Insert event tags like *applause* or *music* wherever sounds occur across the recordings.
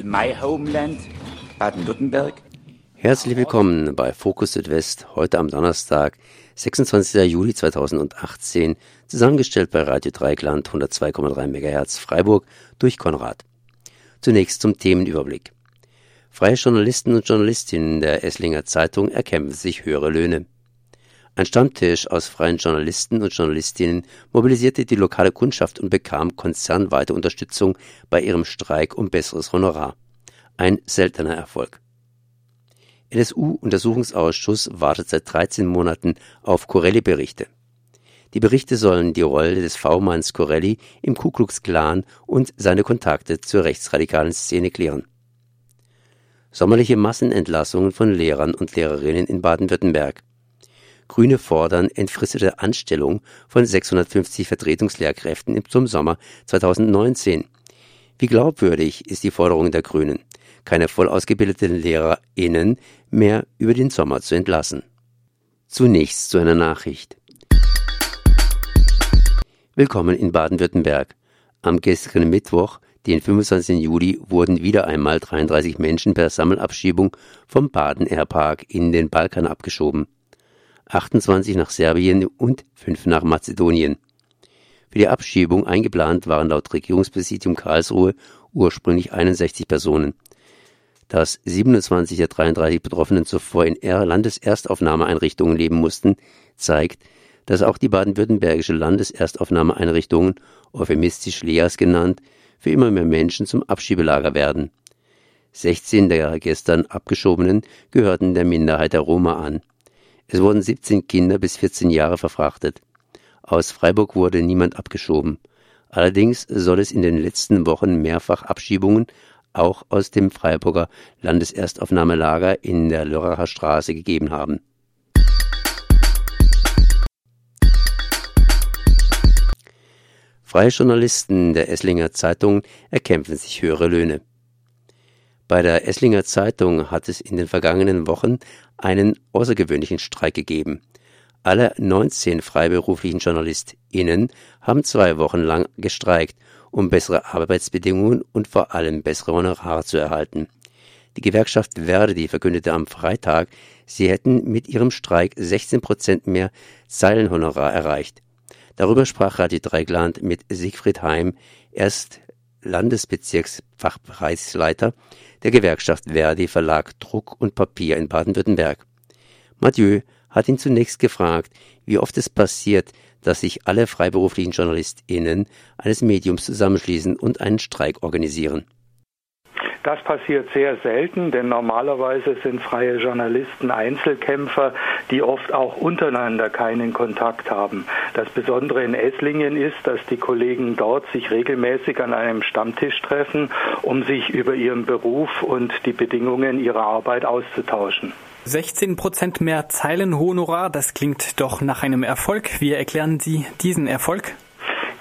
in my homeland, Baden-Württemberg. Herzlich willkommen bei Fokus Südwest, heute am Donnerstag, 26. Juli 2018, zusammengestellt bei Radio Dreikland 102,3 MHz Freiburg durch Konrad. Zunächst zum Themenüberblick. Freie Journalisten und Journalistinnen der Esslinger Zeitung erkämpfen sich höhere Löhne. Ein Stammtisch aus freien Journalisten und Journalistinnen mobilisierte die lokale Kundschaft und bekam konzernweite Unterstützung bei ihrem Streik um besseres Honorar. Ein seltener Erfolg. NSU-Untersuchungsausschuss wartet seit 13 Monaten auf Corelli-Berichte. Die Berichte sollen die Rolle des V-Manns Corelli im Ku Klux Klan und seine Kontakte zur rechtsradikalen Szene klären. Sommerliche Massenentlassungen von Lehrern und Lehrerinnen in Baden-Württemberg. Grüne fordern entfristete Anstellung von 650 Vertretungslehrkräften zum Sommer 2019. Wie glaubwürdig ist die Forderung der Grünen, keine voll ausgebildeten LehrerInnen mehr über den Sommer zu entlassen? Zunächst zu einer Nachricht. Willkommen in Baden-Württemberg. Am gestrigen Mittwoch, den 25. Juli, wurden wieder einmal 33 Menschen per Sammelabschiebung vom Baden Airpark in den Balkan abgeschoben. 28 nach Serbien und 5 nach Mazedonien. Für die Abschiebung eingeplant waren laut Regierungspräsidium Karlsruhe ursprünglich 61 Personen. Dass 27 der 33 Betroffenen zuvor in Landeserstaufnahmeeinrichtungen leben mussten, zeigt, dass auch die baden-württembergische Landeserstaufnahmeeinrichtungen, euphemistisch LEAS genannt, für immer mehr Menschen zum Abschiebelager werden. 16 der gestern Abgeschobenen gehörten der Minderheit der Roma an. Es wurden 17 Kinder bis 14 Jahre verfrachtet. Aus Freiburg wurde niemand abgeschoben. Allerdings soll es in den letzten Wochen mehrfach Abschiebungen auch aus dem Freiburger Landeserstaufnahmelager in der Lörracher Straße gegeben haben. Freie Journalisten der Esslinger Zeitung erkämpfen sich höhere Löhne. Bei der Esslinger Zeitung hat es in den vergangenen Wochen einen außergewöhnlichen Streik gegeben. Alle 19 freiberuflichen JournalistInnen haben zwei Wochen lang gestreikt, um bessere Arbeitsbedingungen und vor allem bessere Honorare zu erhalten. Die Gewerkschaft Verdi verkündete am Freitag, sie hätten mit ihrem Streik 16 Prozent mehr Zeilenhonorar erreicht. Darüber sprach Radio Dreigland mit Siegfried Heim, erst Landesbezirksfachbereichsleiter der Gewerkschaft Verdi Verlag Druck und Papier in Baden-Württemberg. Mathieu hat ihn zunächst gefragt, wie oft es passiert, dass sich alle freiberuflichen JournalistInnen eines Mediums zusammenschließen und einen Streik organisieren. Das passiert sehr selten, denn normalerweise sind freie Journalisten Einzelkämpfer, die oft auch untereinander keinen Kontakt haben. Das Besondere in Esslingen ist, dass die Kollegen dort sich regelmäßig an einem Stammtisch treffen, um sich über ihren Beruf und die Bedingungen ihrer Arbeit auszutauschen. 16 Prozent mehr Zeilenhonorar, das klingt doch nach einem Erfolg. Wie erklären Sie diesen Erfolg?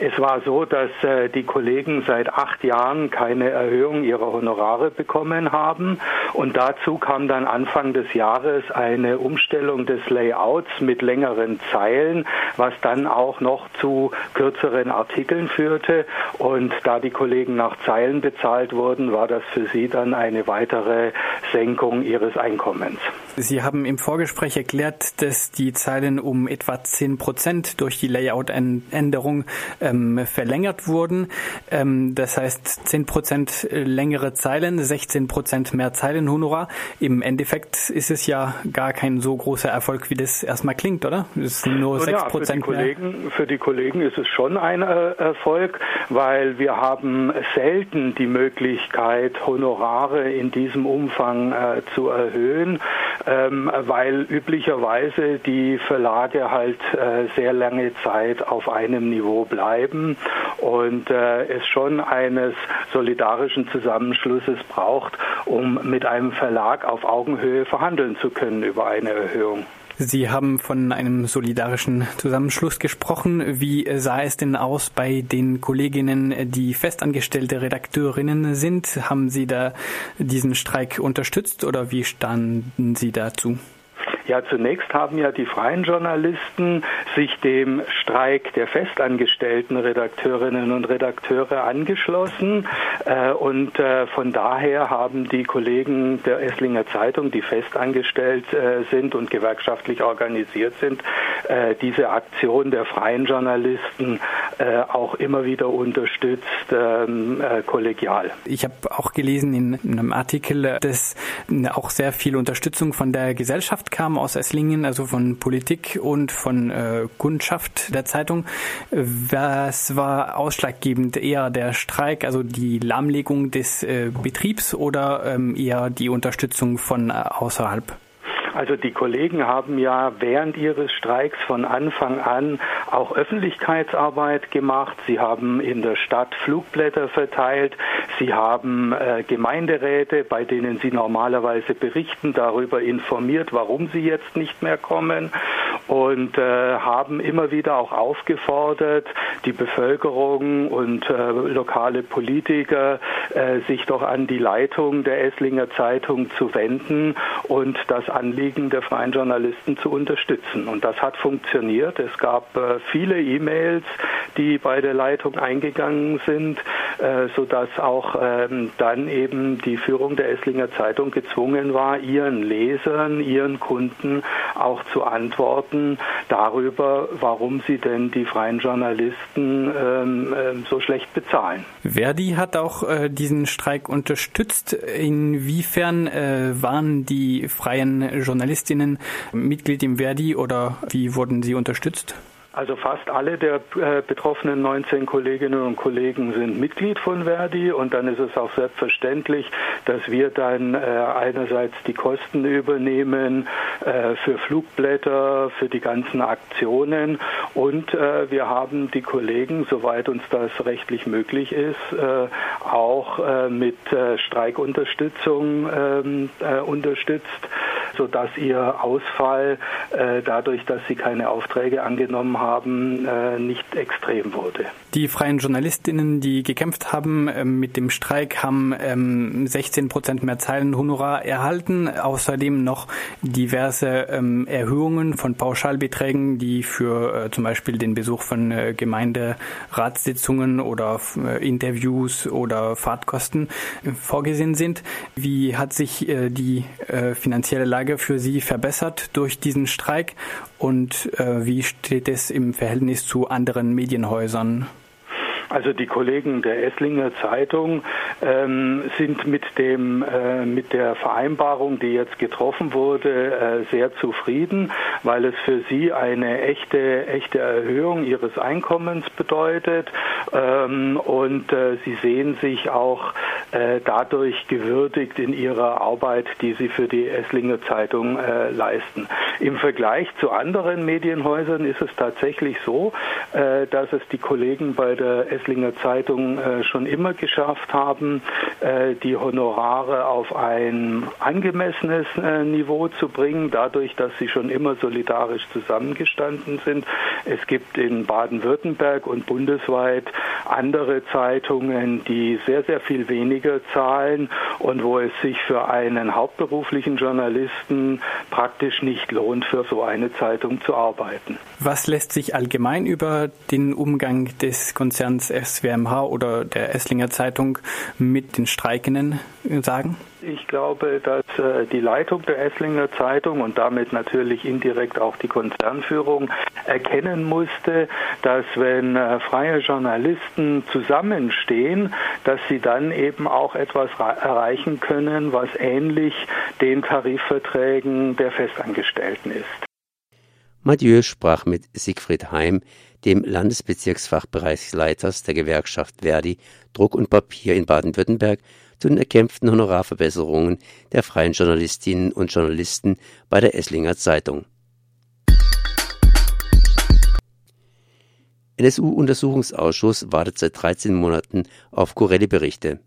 Es war so, dass äh, die Kollegen seit acht Jahren keine Erhöhung ihrer Honorare bekommen haben. Und dazu kam dann Anfang des Jahres eine Umstellung des Layouts mit längeren Zeilen, was dann auch noch zu kürzeren Artikeln führte. Und da die Kollegen nach Zeilen bezahlt wurden, war das für sie dann eine weitere Senkung ihres Einkommens. Sie haben im Vorgespräch erklärt, dass die Zeilen um etwa 10 Prozent durch die Layout-Änderung ähm, verlängert wurden. Ähm, das heißt 10 Prozent längere Zeilen, 16 Prozent mehr Zeilenhonorar. Im Endeffekt ist es ja gar kein so großer Erfolg, wie das erstmal klingt, oder? Es sind nur 6 Prozent ja, mehr. Für die Kollegen ist es schon ein äh, Erfolg, weil wir haben selten die Möglichkeit, Honorare in diesem Umfang äh, zu erhöhen ähm, weil üblicherweise die Verlage halt äh, sehr lange Zeit auf einem Niveau bleiben und äh, es schon eines solidarischen Zusammenschlusses braucht, um mit einem Verlag auf Augenhöhe verhandeln zu können über eine Erhöhung. Sie haben von einem solidarischen Zusammenschluss gesprochen. Wie sah es denn aus bei den Kolleginnen, die festangestellte Redakteurinnen sind? Haben Sie da diesen Streik unterstützt oder wie standen Sie dazu? Ja, zunächst haben ja die freien Journalisten sich dem Streik der festangestellten Redakteurinnen und Redakteure angeschlossen. Äh, und äh, von daher haben die Kollegen der Esslinger Zeitung, die festangestellt äh, sind und gewerkschaftlich organisiert sind, diese Aktion der freien Journalisten auch immer wieder unterstützt, ähm, kollegial. Ich habe auch gelesen in einem Artikel, dass auch sehr viel Unterstützung von der Gesellschaft kam aus Esslingen, also von Politik und von Kundschaft der Zeitung. Was war ausschlaggebend? Eher der Streik, also die Lahmlegung des äh, Betriebs oder ähm, eher die Unterstützung von äh, außerhalb? Also die Kollegen haben ja während ihres Streiks von Anfang an auch Öffentlichkeitsarbeit gemacht. Sie haben in der Stadt Flugblätter verteilt. Sie haben äh, Gemeinderäte, bei denen sie normalerweise berichten, darüber informiert, warum sie jetzt nicht mehr kommen und äh, haben immer wieder auch aufgefordert, die Bevölkerung und äh, lokale Politiker äh, sich doch an die Leitung der Esslinger Zeitung zu wenden und das Anliegen der freien Journalisten zu unterstützen. Und das hat funktioniert. Es gab äh, viele E-Mails, die bei der Leitung eingegangen sind, sodass auch ähm, dann eben die Führung der Esslinger Zeitung gezwungen war, ihren Lesern, ihren Kunden auch zu antworten darüber, warum sie denn die freien Journalisten ähm, ähm, so schlecht bezahlen. Verdi hat auch äh, diesen Streik unterstützt. Inwiefern äh, waren die freien Journalistinnen Mitglied im Verdi oder wie wurden sie unterstützt? Also fast alle der äh, betroffenen 19 Kolleginnen und Kollegen sind Mitglied von Verdi und dann ist es auch selbstverständlich, dass wir dann äh, einerseits die Kosten übernehmen äh, für Flugblätter, für die ganzen Aktionen und äh, wir haben die Kollegen, soweit uns das rechtlich möglich ist, äh, auch äh, mit Streikunterstützung ähm, unterstützt sodass ihr Ausfall dadurch, dass sie keine Aufträge angenommen haben, äh, nicht extrem wurde. Die freien Journalistinnen, die gekämpft haben äh, mit dem Streik, haben ähm, 16 Prozent mehr Zeilenhonorar erhalten. Außerdem noch diverse ähm, Erhöhungen von Pauschalbeträgen, die für äh, zum Beispiel den Besuch von äh, Gemeinderatssitzungen oder Interviews oder Fahrtkosten vorgesehen sind. Wie hat sich die finanzielle Lage für Sie verbessert durch diesen Streik und äh, wie steht es im Verhältnis zu anderen Medienhäusern? Also die Kollegen der Esslinger Zeitung ähm, sind mit dem äh, mit der Vereinbarung, die jetzt getroffen wurde, äh, sehr zufrieden, weil es für sie eine echte echte Erhöhung ihres Einkommens bedeutet ähm, und äh, sie sehen sich auch äh, dadurch gewürdigt in ihrer Arbeit, die sie für die Esslinger Zeitung äh, leisten. Im Vergleich zu anderen Medienhäusern ist es tatsächlich so, äh, dass es die Kollegen bei der Esslinger Zeitung äh, schon immer geschafft haben, äh, die Honorare auf ein angemessenes äh, Niveau zu bringen, dadurch, dass sie schon immer solidarisch zusammengestanden sind. Es gibt in Baden-Württemberg und bundesweit andere Zeitungen, die sehr, sehr viel weniger zahlen und wo es sich für einen hauptberuflichen Journalisten praktisch nicht lohnt, für so eine Zeitung zu arbeiten. Was lässt sich allgemein über den Umgang des Konzerns SWMH oder der Esslinger Zeitung mit den Streikenden sagen? Ich glaube, dass äh, die Leitung der Esslinger Zeitung und damit natürlich indirekt auch die Konzernführung erkennen musste, dass wenn äh, freie Journalisten zusammenstehen, dass sie dann eben auch etwas erreichen können, was ähnlich den Tarifverträgen der Festangestellten ist. Mathieu sprach mit Siegfried Heim, dem Landesbezirksfachbereichsleiters der Gewerkschaft Verdi Druck und Papier in Baden-Württemberg, zu den erkämpften Honorarverbesserungen der freien Journalistinnen und Journalisten bei der Esslinger Zeitung. NSU-Untersuchungsausschuss wartet seit 13 Monaten auf Corelli-Berichte.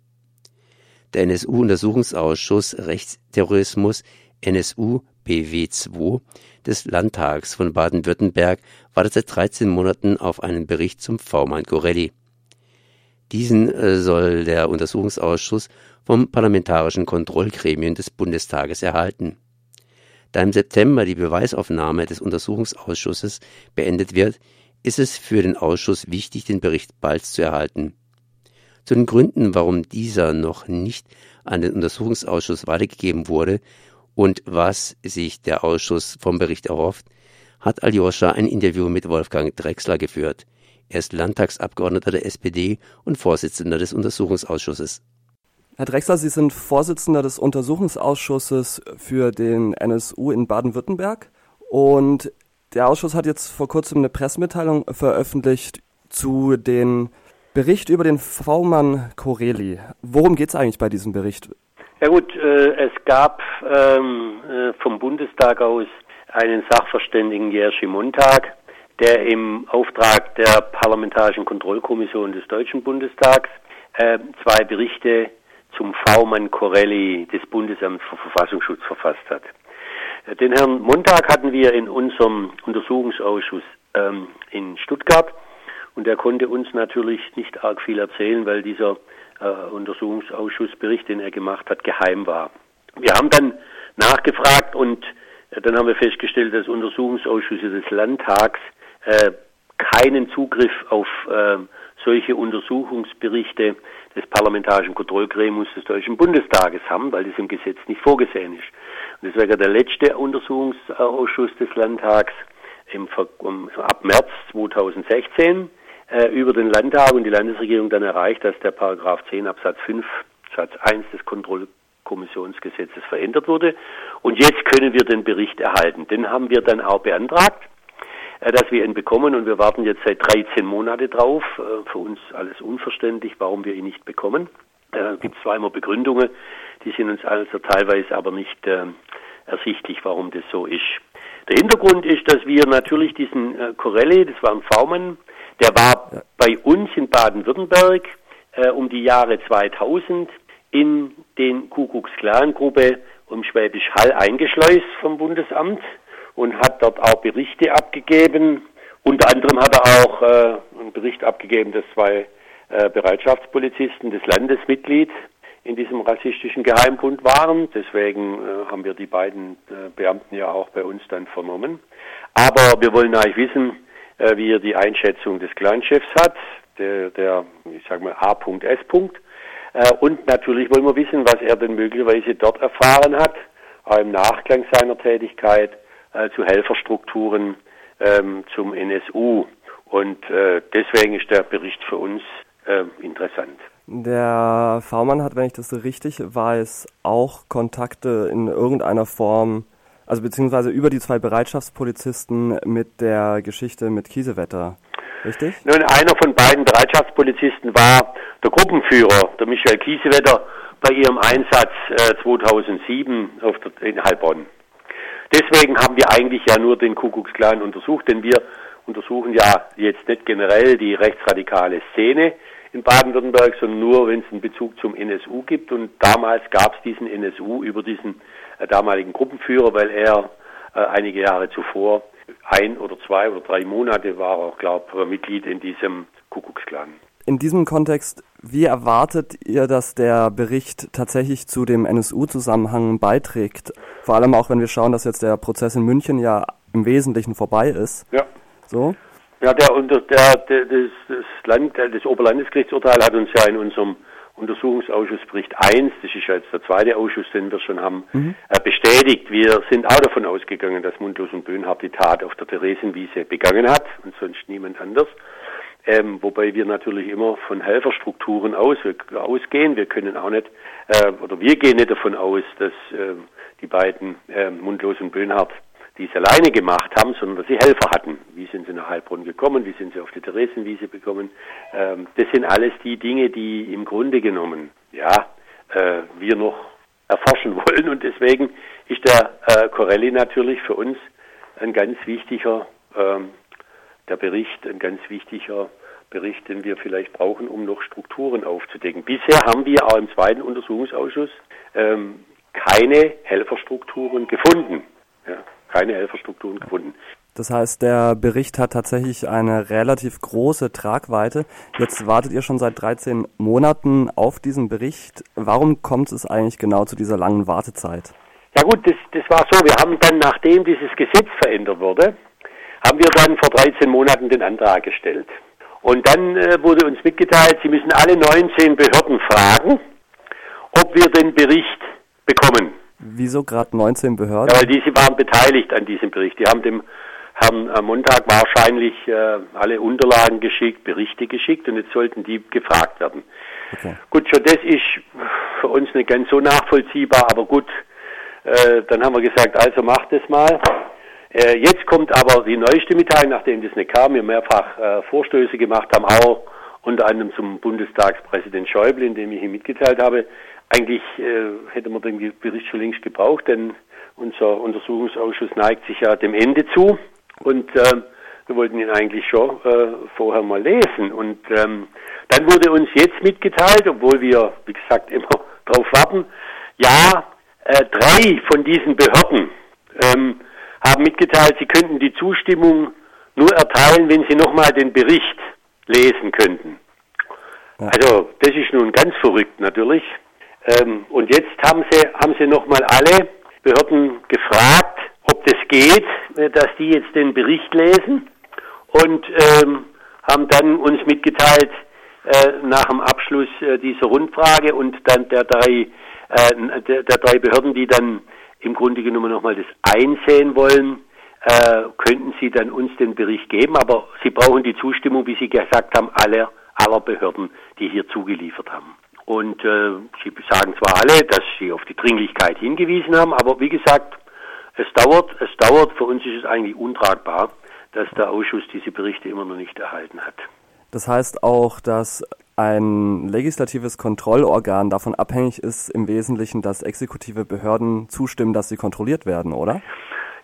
Der NSU-Untersuchungsausschuss Rechtsterrorismus NSU BW2 des Landtags von Baden-Württemberg wartet seit 13 Monaten auf einen Bericht zum V-Mann Corelli. Diesen äh, soll der Untersuchungsausschuss vom Parlamentarischen Kontrollgremium des Bundestages erhalten. Da im September die Beweisaufnahme des Untersuchungsausschusses beendet wird, ist es für den Ausschuss wichtig, den Bericht bald zu erhalten. Zu den Gründen, warum dieser noch nicht an den Untersuchungsausschuss weitergegeben wurde und was sich der Ausschuss vom Bericht erhofft, hat Aljoscha ein Interview mit Wolfgang Drexler geführt. Er ist Landtagsabgeordneter der SPD und Vorsitzender des Untersuchungsausschusses. Herr Drexler, Sie sind Vorsitzender des Untersuchungsausschusses für den NSU in Baden-Württemberg und der Ausschuss hat jetzt vor kurzem eine Pressemitteilung veröffentlicht zu den Bericht über den V-Mann Corelli. Worum geht es eigentlich bei diesem Bericht? Ja gut, äh, es gab ähm, äh, vom Bundestag aus einen Sachverständigen Jerzy Montag, der im Auftrag der Parlamentarischen Kontrollkommission des Deutschen Bundestags äh, zwei Berichte zum V-Mann Corelli des Bundesamts für Verfassungsschutz verfasst hat. Äh, den Herrn Montag hatten wir in unserem Untersuchungsausschuss ähm, in Stuttgart und er konnte uns natürlich nicht arg viel erzählen, weil dieser Untersuchungsausschussbericht, den er gemacht hat, geheim war. Wir haben dann nachgefragt und äh, dann haben wir festgestellt, dass Untersuchungsausschüsse des Landtags äh, keinen Zugriff auf äh, solche Untersuchungsberichte des Parlamentarischen Kontrollgremiums des Deutschen Bundestages haben, weil das im Gesetz nicht vorgesehen ist. Und das wäre der letzte Untersuchungsausschuss des Landtags im, ab März 2016 äh, über den Landtag und die Landesregierung dann erreicht, dass der Paragraph 10 Absatz 5 Satz 1 des Kontrollkommissionsgesetzes verändert wurde. Und jetzt können wir den Bericht erhalten. Den haben wir dann auch beantragt äh, dass wir ihn bekommen und wir warten jetzt seit 13 Monate drauf. Äh, für uns alles unverständlich, warum wir ihn nicht bekommen. Es gibt zwar immer Begründungen, die sind uns also teilweise aber nicht äh, ersichtlich, warum das so ist. Der Hintergrund ist, dass wir natürlich diesen äh, Corelli, das war ein V-Mann, der war ja. bei uns in Baden-Württemberg äh, um die Jahre 2000 in den Kuckucksklan-Gruppe um Schwäbisch Hall eingeschleust vom Bundesamt und hat dort auch Berichte abgegeben. Unter anderem hat er auch äh, einen Bericht abgegeben, dass zwei äh, Bereitschaftspolizisten des Landesmitglied in diesem rassistischen Geheimbund waren. Deswegen äh, haben wir die beiden äh, Beamten ja auch bei uns dann vernommen. Aber wir wollen eigentlich wissen, äh, wie er die Einschätzung des Clanchefs hat, der, der ich sage mal A.S. Äh, und natürlich wollen wir wissen, was er denn möglicherweise dort erfahren hat, auch im Nachklang seiner Tätigkeit äh, zu Helferstrukturen ähm, zum NSU. Und äh, deswegen ist der Bericht für uns äh, interessant. Der V-Mann hat, wenn ich das richtig weiß, auch Kontakte in irgendeiner Form, also beziehungsweise über die zwei Bereitschaftspolizisten mit der Geschichte mit Kiesewetter. Richtig? Nun, einer von beiden Bereitschaftspolizisten war der Gruppenführer, der Michael Kiesewetter, bei ihrem Einsatz äh, 2007 auf der, in Heilbronn. Deswegen haben wir eigentlich ja nur den Kuckucksklan untersucht, denn wir untersuchen ja jetzt nicht generell die rechtsradikale Szene in Baden-Württemberg, sondern nur, wenn es einen Bezug zum NSU gibt. Und damals gab es diesen NSU über diesen damaligen Gruppenführer, weil er äh, einige Jahre zuvor ein oder zwei oder drei Monate war er, glaube Mitglied in diesem Kuckucksklan. In diesem Kontext, wie erwartet ihr, dass der Bericht tatsächlich zu dem NSU-Zusammenhang beiträgt? Vor allem auch, wenn wir schauen, dass jetzt der Prozess in München ja im Wesentlichen vorbei ist. Ja. So? Ja, der, der, der, das, das, Land, das Oberlandesgerichtsurteil hat uns ja in unserem Untersuchungsausschussbericht 1, das ist jetzt der zweite Ausschuss, den wir schon haben, mhm. äh, bestätigt. Wir sind auch davon ausgegangen, dass Mundlos und Böhnhardt die Tat auf der Theresienwiese begangen hat und sonst niemand anders. Ähm, wobei wir natürlich immer von Helferstrukturen aus, ausgehen. Wir können auch nicht, äh, oder wir gehen nicht davon aus, dass äh, die beiden äh, Mundlos und Böhnhardt die es alleine gemacht haben, sondern dass sie Helfer hatten. Wie sind sie nach Heilbronn gekommen? Wie sind sie auf die Theresienwiese gekommen? Ähm, das sind alles die Dinge, die im Grunde genommen, ja, äh, wir noch erforschen *laughs* wollen. Und deswegen ist der äh, Corelli natürlich für uns ein ganz wichtiger, ähm, der Bericht, ein ganz wichtiger Bericht, den wir vielleicht brauchen, um noch Strukturen aufzudecken. Bisher haben wir auch im zweiten Untersuchungsausschuss ähm, keine Helferstrukturen gefunden. Ja keine Helferstrukturen gefunden. Das heißt, der Bericht hat tatsächlich eine relativ große Tragweite. Jetzt wartet ihr schon seit 13 Monaten auf diesen Bericht. Warum kommt es eigentlich genau zu dieser langen Wartezeit? Ja gut, das, das war so. Wir haben dann, nachdem dieses Gesetz verändert wurde, haben wir dann vor 13 Monaten den Antrag gestellt. Und dann äh, wurde uns mitgeteilt, Sie müssen alle 19 Behörden fragen, ob wir den Bericht bekommen. Wieso gerade 19 Behörden? Ja, weil diese waren beteiligt an diesem Bericht. Die haben dem Herrn am Montag wahrscheinlich äh, alle Unterlagen geschickt, Berichte geschickt und jetzt sollten die gefragt werden. Okay. Gut, schon das ist für uns nicht ganz so nachvollziehbar, aber gut, äh, dann haben wir gesagt, also macht es mal. Äh, jetzt kommt aber die neueste Mitteilung, nachdem das nicht kam, wir mehrfach äh, Vorstöße gemacht haben, auch unter anderem zum Bundestagspräsident Schäuble, in dem ich ihm mitgeteilt habe. Eigentlich äh, hätte man den Bericht schon längst gebraucht, denn unser Untersuchungsausschuss neigt sich ja dem Ende zu und äh, wir wollten ihn eigentlich schon äh, vorher mal lesen. Und ähm, dann wurde uns jetzt mitgeteilt, obwohl wir, wie gesagt, *laughs* immer darauf warten, ja, äh, drei von diesen Behörden ähm, haben mitgeteilt, sie könnten die Zustimmung nur erteilen, wenn sie nochmal den Bericht lesen könnten. Ja. Also das ist nun ganz verrückt natürlich. Ähm, und jetzt haben sie, haben sie nochmal alle Behörden gefragt, ob das geht, dass die jetzt den Bericht lesen und ähm, haben dann uns mitgeteilt, äh, nach dem Abschluss äh, dieser Rundfrage und dann der drei, äh, der, der, drei Behörden, die dann im Grunde genommen nochmal das einsehen wollen, äh, könnten sie dann uns den Bericht geben, aber sie brauchen die Zustimmung, wie Sie gesagt haben, aller, aller Behörden, die hier zugeliefert haben. Und äh, sie sagen zwar alle, dass sie auf die Dringlichkeit hingewiesen haben, aber wie gesagt, es dauert, es dauert, für uns ist es eigentlich untragbar, dass der Ausschuss diese Berichte immer noch nicht erhalten hat. Das heißt auch, dass ein legislatives Kontrollorgan davon abhängig ist, im Wesentlichen, dass exekutive Behörden zustimmen, dass sie kontrolliert werden, oder?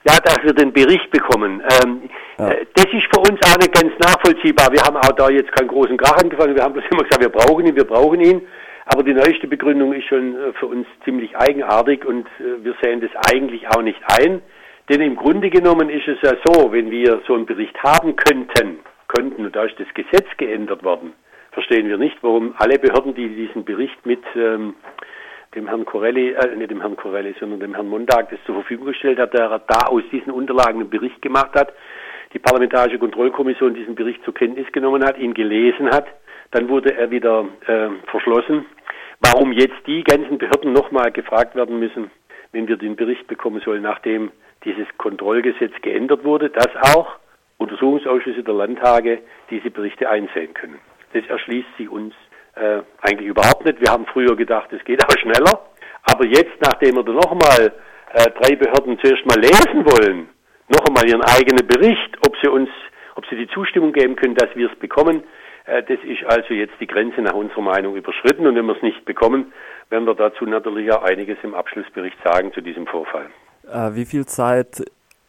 Ja, dass wir den Bericht bekommen. Ähm, ja. äh, das ist für uns auch nicht ganz nachvollziehbar. Wir haben auch da jetzt keinen großen Krach angefangen. Wir haben bloß immer gesagt, wir brauchen ihn, wir brauchen ihn. Aber die neueste Begründung ist schon äh, für uns ziemlich eigenartig und äh, wir sehen das eigentlich auch nicht ein. Denn im Grunde genommen ist es ja so, wenn wir so einen Bericht haben könnten, könnten, und da ist das Gesetz geändert worden, verstehen wir nicht, warum alle Behörden, die diesen Bericht mit ähm, dem Herrn Corelli, äh, nicht dem Herrn Corelli, sondern dem Herrn Montag das zur Verfügung gestellt hat, der da aus diesen Unterlagen einen Bericht gemacht hat, die Parlamentarische Kontrollkommission diesen Bericht zur Kenntnis genommen hat, ihn gelesen hat, dann wurde er wieder äh, verschlossen. Warum jetzt die ganzen Behörden nochmal gefragt werden müssen, wenn wir den Bericht bekommen sollen, nachdem dieses Kontrollgesetz geändert wurde, dass auch Untersuchungsausschüsse der Landtage diese Berichte einsehen können. Das erschließt sich uns äh, eigentlich überhaupt nicht. Wir haben früher gedacht, es geht auch schneller. Aber jetzt, nachdem wir da nochmal äh, drei Behörden zuerst mal lesen wollen, noch einmal ihren eigenen Bericht, ob sie uns, ob sie die Zustimmung geben können, dass wir es bekommen, das ist also jetzt die Grenze nach unserer Meinung überschritten. Und wenn wir es nicht bekommen, werden wir dazu natürlich auch einiges im Abschlussbericht sagen zu diesem Vorfall. Äh, wie viel Zeit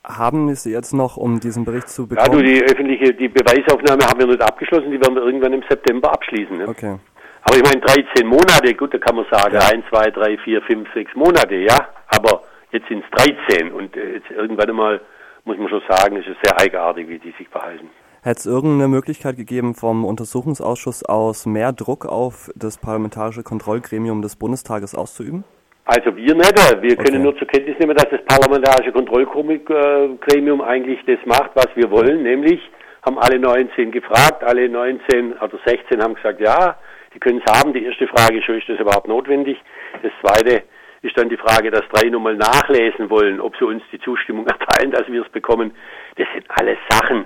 haben Sie jetzt noch, um diesen Bericht zu bekommen? Ja, du, die öffentliche, die Beweisaufnahme haben wir nicht abgeschlossen, die werden wir irgendwann im September abschließen. Ne? Okay. Aber ich meine, 13 Monate, gut, da kann man sagen, ja. 1, 2, 3, 4, 5, 6 Monate, ja. Aber jetzt sind es 13 und äh, jetzt irgendwann einmal, muss man schon sagen, ist es sehr eigenartig, wie die sich verhalten. Hätte es irgendeine Möglichkeit gegeben, vom Untersuchungsausschuss aus mehr Druck auf das parlamentarische Kontrollgremium des Bundestages auszuüben? Also wir nicht. Wir können okay. nur zur Kenntnis nehmen, dass das parlamentarische Kontrollgremium eigentlich das macht, was wir wollen, nämlich haben alle 19 gefragt, alle 19 oder 16 haben gesagt, ja, die können es haben. Die erste Frage ist, ist das überhaupt notwendig? Das zweite ist dann die Frage, dass drei nochmal nachlesen wollen, ob sie uns die Zustimmung *laughs* erteilen, dass wir es bekommen. Das sind alles Sachen,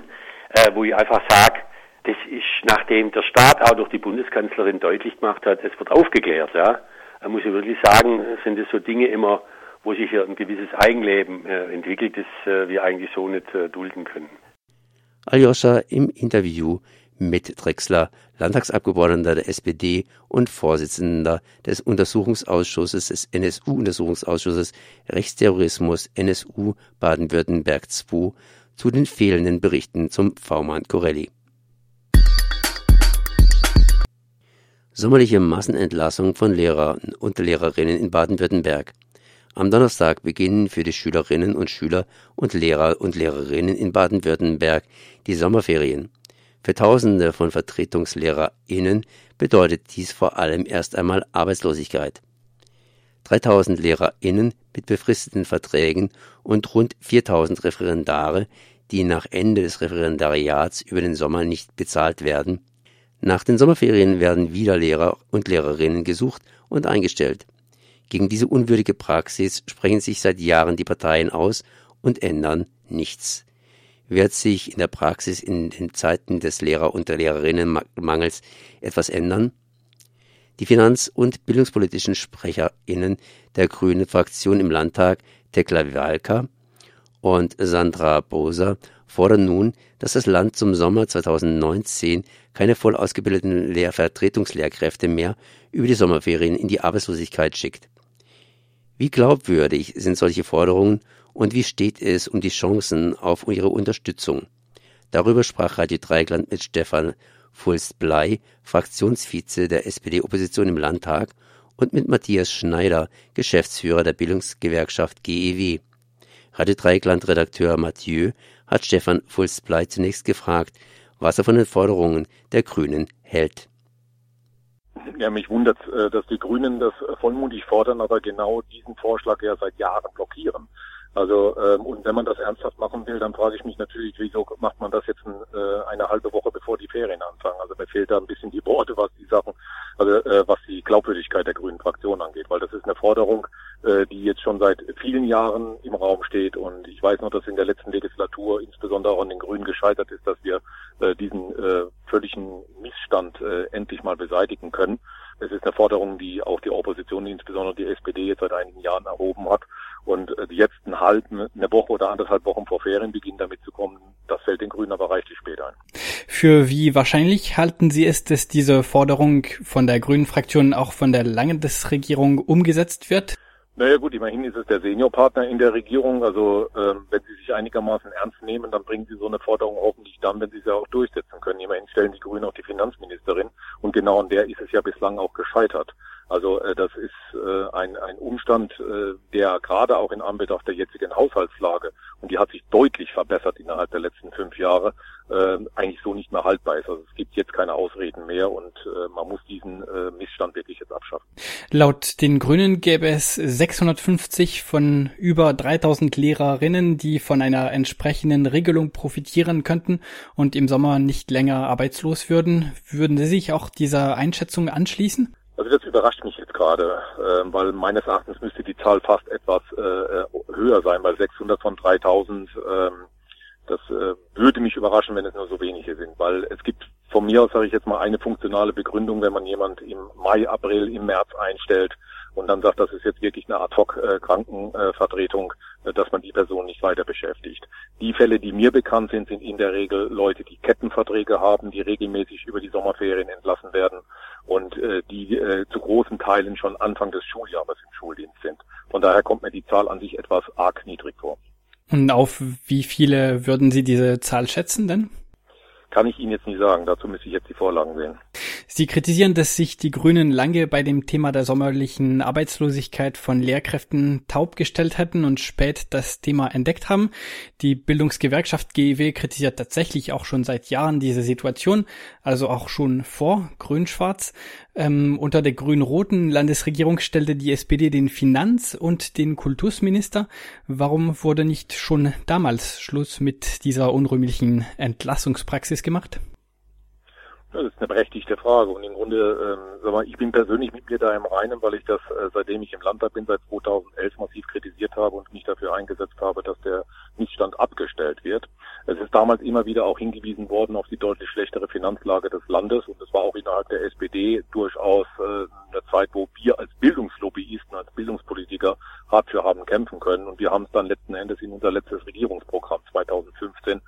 äh, wo ich einfach sage, das ist, nachdem der Staat auch durch die Bundeskanzlerin deutlich gemacht hat, es wird aufgeklärt, ja. Da muss ich wirklich sagen, sind es so Dinge immer, wo sich ein gewisses Eigenleben äh, entwickelt, das äh, wir eigentlich so nicht äh, dulden können. Aljoscha im Interview mit Drexler, Landtagsabgeordneter der SPD und Vorsitzender des Untersuchungsausschusses des NSU-Untersuchungsausschusses Rechtsterrorismus NSU Baden-Württemberg II zu den fehlenden Berichten zum V-Mann Corelli. Sommerliche Massenentlassung von Lehrern und Lehrerinnen in Baden-Württemberg. Am Donnerstag beginnen für die Schülerinnen und Schüler und Lehrer und Lehrerinnen in Baden-Württemberg die Sommerferien. Für Tausende von VertretungslehrerInnen bedeutet dies vor allem erst einmal Arbeitslosigkeit. 3000 LehrerInnen mit befristeten Verträgen und rund 4000 Referendare, die nach Ende des Referendariats über den Sommer nicht bezahlt werden. Nach den Sommerferien werden wieder Lehrer und Lehrerinnen gesucht und eingestellt. Gegen diese unwürdige Praxis sprechen sich seit Jahren die Parteien aus und ändern nichts. Wird sich in der Praxis in den Zeiten des Lehrer- und der Lehrerinnenmangels etwas ändern? Die finanz- und bildungspolitischen SprecherInnen der Grünen Fraktion im Landtag, Tekla Walka und Sandra Boser, fordern nun, dass das Land zum Sommer 2019 keine voll ausgebildeten Lehrvertretungslehrkräfte mehr über die Sommerferien in die Arbeitslosigkeit schickt. Wie glaubwürdig sind solche Forderungen und wie steht es um die Chancen auf ihre Unterstützung? Darüber sprach Radio Dreigland mit Stefan Fulst-Blei, Fraktionsvize der SPD-Opposition im Landtag, und mit Matthias Schneider, Geschäftsführer der Bildungsgewerkschaft GEW. Radio Dreigland-Redakteur Mathieu hat Stefan Fulst-Blei zunächst gefragt, was er von den Forderungen der Grünen hält. Ja, mich wundert, äh, dass die Grünen das vollmundig fordern, aber genau diesen Vorschlag ja seit Jahren blockieren. Also ähm, und wenn man das ernsthaft machen will, dann frage ich mich natürlich, wieso macht man das jetzt äh, eine halbe Woche bevor die Ferien anfangen? Also mir fehlt da ein bisschen die Worte, was die Sachen, also äh, was die Glaubwürdigkeit der Grünen Fraktion angeht, weil das ist eine Forderung, äh, die jetzt schon seit vielen Jahren im Raum steht und ich weiß noch, dass in der letzten Legislatur insbesondere auch an den Grünen gescheitert ist, dass wir äh, diesen äh, völligen Missstand äh, endlich mal beseitigen können. Es ist eine Forderung, die auch die Opposition, insbesondere die SPD, jetzt seit einigen Jahren erhoben hat. Und äh, jetzt ein halb, eine Woche oder anderthalb Wochen vor Ferienbeginn damit zu kommen, das fällt den Grünen aber reichlich spät ein. Für wie wahrscheinlich halten Sie es, dass diese Forderung von der Grünen Fraktion auch von der Landesregierung umgesetzt wird? Naja gut, immerhin ist es der Seniorpartner in der Regierung. Also ähm, wenn sie sich einigermaßen ernst nehmen, dann bringen sie so eine Forderung hoffentlich dann, wenn sie sie auch durchsetzen können. Immerhin stellen die Grünen auch die Finanzministerin und genau an der ist es ja bislang auch gescheitert. Also äh, das ist äh, ein, ein Umstand, äh, der gerade auch in Anbetracht der jetzigen Haushaltslage, und die hat sich deutlich verbessert innerhalb der letzten fünf Jahre, äh, eigentlich so nicht mehr haltbar ist. Also es gibt jetzt keine Ausreden mehr und äh, man muss diesen äh, Missstand wirklich jetzt abschaffen. Laut den Grünen gäbe es 650 von über 3000 Lehrerinnen, die von einer entsprechenden Regelung profitieren könnten und im Sommer nicht länger arbeitslos würden. Würden Sie sich auch dieser Einschätzung anschließen? Also das überrascht mich jetzt gerade, äh, weil meines Erachtens müsste die Zahl fast etwas äh, äh höher sein, weil 600 von 3000, ähm, das äh, würde mich überraschen, wenn es nur so wenige sind, weil es gibt von mir aus, sage ich jetzt mal, eine funktionale Begründung, wenn man jemand im Mai, April, im März einstellt und dann sagt, das ist jetzt wirklich eine Ad-Hoc-Krankenvertretung, äh, dass man die Person nicht weiter beschäftigt. Die Fälle, die mir bekannt sind, sind in der Regel Leute, die Kettenverträge haben, die regelmäßig über die Sommerferien entlassen werden und äh, die äh, zu großen Teilen schon Anfang des Schuljahres im Schuldienst sind. Von daher kommt mir die Zahl an sich etwas arg niedrig vor. Und auf wie viele würden Sie diese Zahl schätzen denn? Kann ich Ihnen jetzt nicht sagen, dazu müsste ich jetzt die Vorlagen sehen. Sie kritisieren, dass sich die Grünen lange bei dem Thema der sommerlichen Arbeitslosigkeit von Lehrkräften taub gestellt hätten und spät das Thema entdeckt haben. Die Bildungsgewerkschaft GEW kritisiert tatsächlich auch schon seit Jahren diese Situation, also auch schon vor Grün-Schwarz. Ähm, unter der grün-roten Landesregierung stellte die SPD den Finanz- und den Kultusminister. Warum wurde nicht schon damals Schluss mit dieser unrühmlichen Entlassungspraxis gemacht? Das ist eine berechtigte Frage. Und im Grunde, ähm, sag mal, ich bin persönlich mit mir da im Reinen, weil ich das, äh, seitdem ich im Landtag bin, seit 2011 massiv kritisiert habe und mich dafür eingesetzt habe, dass der Missstand abgestellt wird. Es ist damals immer wieder auch hingewiesen worden auf die deutlich schlechtere Finanzlage des Landes. Und es war auch innerhalb der SPD durchaus äh, eine Zeit, wo wir als Bildungslobbyisten, als Bildungspolitiker hart für haben kämpfen können. Und wir haben es dann letzten Endes in unser letztes Regierungsprogramm 2015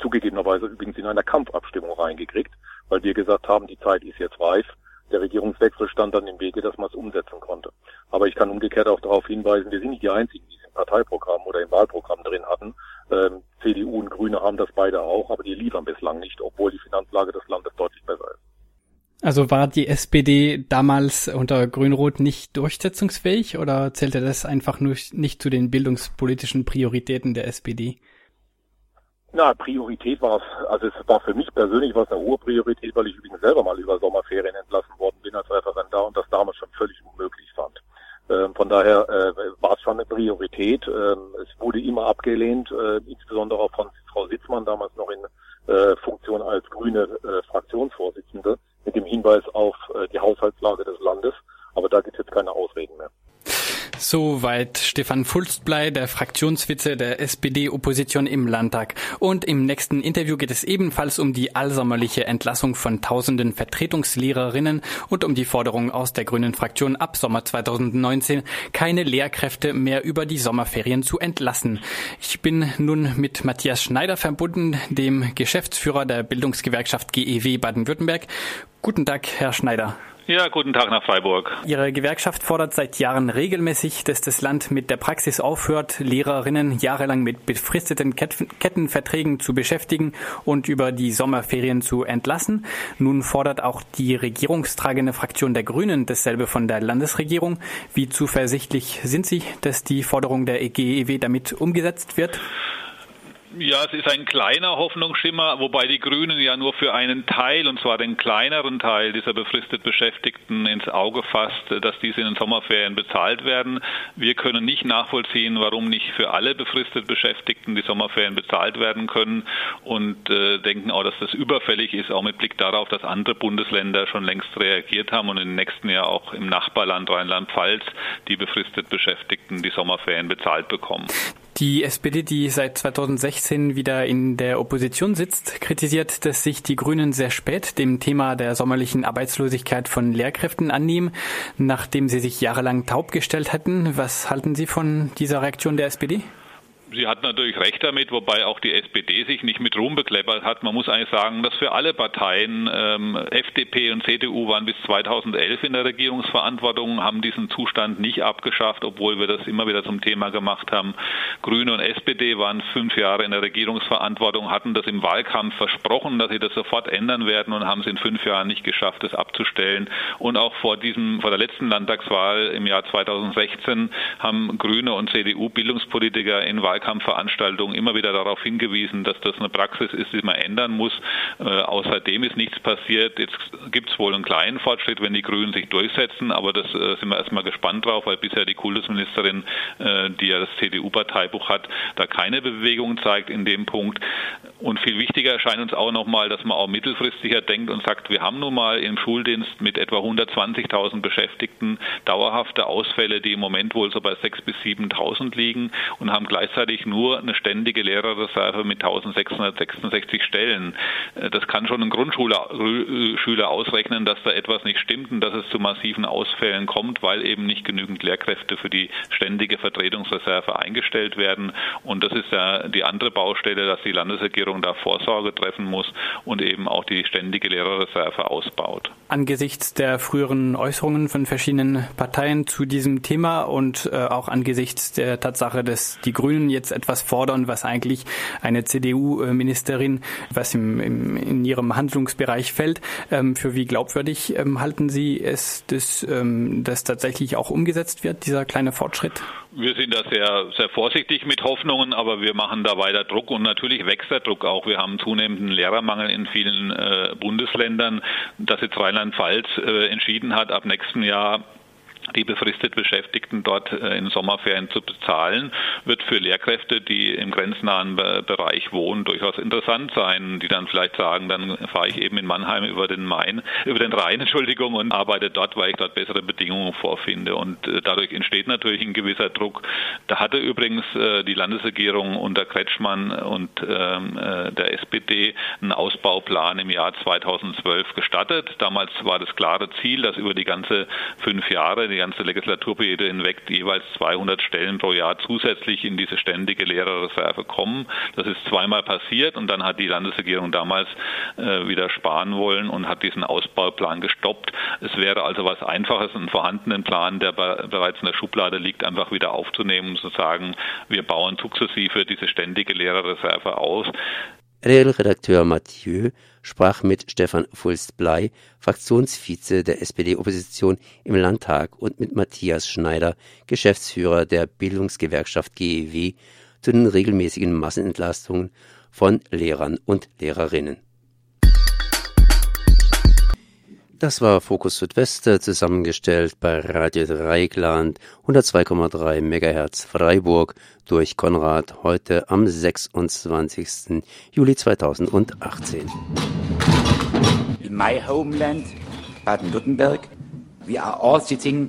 zugegebenerweise übrigens in einer Kampfabstimmung reingekriegt, weil wir gesagt haben, die Zeit ist jetzt reif. Der Regierungswechsel stand dann im Wege, dass man es umsetzen konnte. Aber ich kann umgekehrt auch darauf hinweisen, wir sind nicht die Einzigen, die es im Parteiprogramm oder im Wahlprogramm drin hatten. Ähm, CDU und Grüne haben das beide auch, aber die liefern bislang nicht, obwohl die Finanzlage des Landes deutlich besser ist. Also war die SPD damals unter Grün-Rot nicht durchsetzungsfähig oder zählte das einfach nur nicht zu den bildungspolitischen Prioritäten der SPD? Na, Priorität war es, also es war für mich persönlich war es eine hohe Priorität, weil ich übrigens selber mal über Sommerferien entlassen worden bin als Referendar und das damals schon völlig unmöglich fand. Ähm, von daher äh, war es schon eine Priorität. Ähm, es wurde immer abgelehnt, äh, insbesondere auch von Frau Sitzmann, damals noch in äh, Funktion als grüne äh, Fraktionsvorsitzende, mit dem Hinweis auf äh, die Haushaltslage des Landes. Aber da gibt es jetzt keine Ausreden mehr. Soweit Stefan Fulstblei, der Fraktionsvize der SPD-Opposition im Landtag. Und im nächsten Interview geht es ebenfalls um die allsommerliche Entlassung von tausenden Vertretungslehrerinnen und um die Forderung aus der Grünen Fraktion ab Sommer 2019, keine Lehrkräfte mehr über die Sommerferien zu entlassen. Ich bin nun mit Matthias Schneider verbunden, dem Geschäftsführer der Bildungsgewerkschaft GEW Baden-Württemberg. Guten Tag, Herr Schneider. Ja, guten Tag nach Freiburg. Ihre Gewerkschaft fordert seit Jahren regelmäßig, dass das Land mit der Praxis aufhört, Lehrerinnen jahrelang mit befristeten Kettenverträgen zu beschäftigen und über die Sommerferien zu entlassen. Nun fordert auch die regierungstragende Fraktion der Grünen dasselbe von der Landesregierung. Wie zuversichtlich sind Sie, dass die Forderung der GEW damit umgesetzt wird? Ja, es ist ein kleiner Hoffnungsschimmer, wobei die Grünen ja nur für einen Teil, und zwar den kleineren Teil dieser befristet Beschäftigten ins Auge fasst, dass diese in den Sommerferien bezahlt werden. Wir können nicht nachvollziehen, warum nicht für alle befristet Beschäftigten die Sommerferien bezahlt werden können und äh, denken auch, dass das überfällig ist, auch mit Blick darauf, dass andere Bundesländer schon längst reagiert haben und im nächsten Jahr auch im Nachbarland Rheinland-Pfalz die befristet Beschäftigten die Sommerferien bezahlt bekommen. Die SPD, die seit 2016 wieder in der Opposition sitzt, kritisiert, dass sich die Grünen sehr spät dem Thema der sommerlichen Arbeitslosigkeit von Lehrkräften annehmen, nachdem sie sich jahrelang taub gestellt hatten. Was halten Sie von dieser Reaktion der SPD? Sie hat natürlich recht damit, wobei auch die SPD sich nicht mit Ruhm bekleppert hat. Man muss eigentlich sagen, dass für alle Parteien, ähm, FDP und CDU waren bis 2011 in der Regierungsverantwortung, haben diesen Zustand nicht abgeschafft, obwohl wir das immer wieder zum Thema gemacht haben. Grüne und SPD waren fünf Jahre in der Regierungsverantwortung, hatten das im Wahlkampf versprochen, dass sie das sofort ändern werden und haben es in fünf Jahren nicht geschafft, das abzustellen. Und auch vor diesem, vor der letzten Landtagswahl im Jahr 2016 haben Grüne und CDU Bildungspolitiker in Wahlkampf Wahlkampfveranstaltungen immer wieder darauf hingewiesen, dass das eine Praxis ist, die man ändern muss. Äh, außerdem ist nichts passiert. Jetzt gibt es wohl einen kleinen Fortschritt, wenn die Grünen sich durchsetzen, aber das äh, sind wir erstmal gespannt drauf, weil bisher die Kultusministerin, äh, die ja das CDU-Parteibuch hat, da keine Bewegung zeigt in dem Punkt. Und viel wichtiger erscheint uns auch nochmal, dass man auch mittelfristiger denkt und sagt, wir haben nun mal im Schuldienst mit etwa 120.000 Beschäftigten dauerhafte Ausfälle, die im Moment wohl so bei 6.000 bis 7.000 liegen und haben gleichzeitig gleichzeitig nur eine ständige Lehrerreserve mit 1666 Stellen. Äh, das kann schon ein Grundschüler ausrechnen, dass da etwas nicht stimmt und dass es zu massiven Ausfällen kommt, weil eben nicht genügend Lehrkräfte für die ständige Vertretungsreserve eingestellt werden. Und das ist ja die andere Baustelle, dass die Landesregierung da Vorsorge treffen muss und eben auch die ständige Lehrerreserve ausbaut. Angesichts der früheren Äußerungen von verschiedenen Parteien zu diesem Thema und äh, auch angesichts der Tatsache, dass die Grünen jetzt etwas fordern, was eigentlich eine CDU-Ministerin, was im, im, in ihrem Handlungsbereich fällt. Ähm, für wie glaubwürdig ähm, halten Sie es, dass ähm, das tatsächlich auch umgesetzt wird, dieser kleine Fortschritt? Wir sind da sehr, sehr vorsichtig mit Hoffnungen, aber wir machen da weiter Druck und natürlich wächst der Druck auch. Wir haben zunehmenden Lehrermangel in vielen äh, Bundesländern, dass jetzt Rheinland-Pfalz äh, entschieden hat, ab nächsten Jahr die befristet Beschäftigten dort äh, in Sommerferien zu bezahlen, wird für Lehrkräfte, die im grenznahen Bereich wohnen, durchaus interessant sein, die dann vielleicht sagen, dann fahre ich eben in Mannheim über den Main, über den Rhein, *laughs* Entschuldigung, und arbeite dort, weil ich dort bessere Bedingungen vorfinde. Und äh, dadurch entsteht natürlich ein gewisser Druck. Da hatte übrigens äh, die Landesregierung unter Kretschmann und ähm, der SPD einen Ausbauplan im Jahr 2012 gestattet. Damals war das klare Ziel, dass über die ganze fünf Jahre die ganze Legislaturperiode hinweg jeweils 200 Stellen pro Jahr zusätzlich in diese ständige Lehrerreserve kommen. Das ist zweimal passiert und dann hat die Landesregierung damals äh, wieder sparen wollen und hat diesen Ausbauplan gestoppt. Es wäre also was Einfaches, einen vorhandenen Plan, der bereits in der Schublade liegt, einfach wieder aufzunehmen und zu sagen, wir bauen sukzessive diese ständige Lehrerreserve aus. RL-Redakteur Mathieu sprach mit Stefan Fulst-Bley, Fraktionsvize der SPD-Opposition im Landtag, und mit Matthias Schneider, Geschäftsführer der Bildungsgewerkschaft GEW, zu den regelmäßigen Massenentlastungen von Lehrern und Lehrerinnen. Das war Fokus Südwest, zusammengestellt bei Radio Dreikland 102,3 MHz Freiburg durch Konrad heute am 26. Juli 2018. In my homeland, Baden-Württemberg, we are all sitting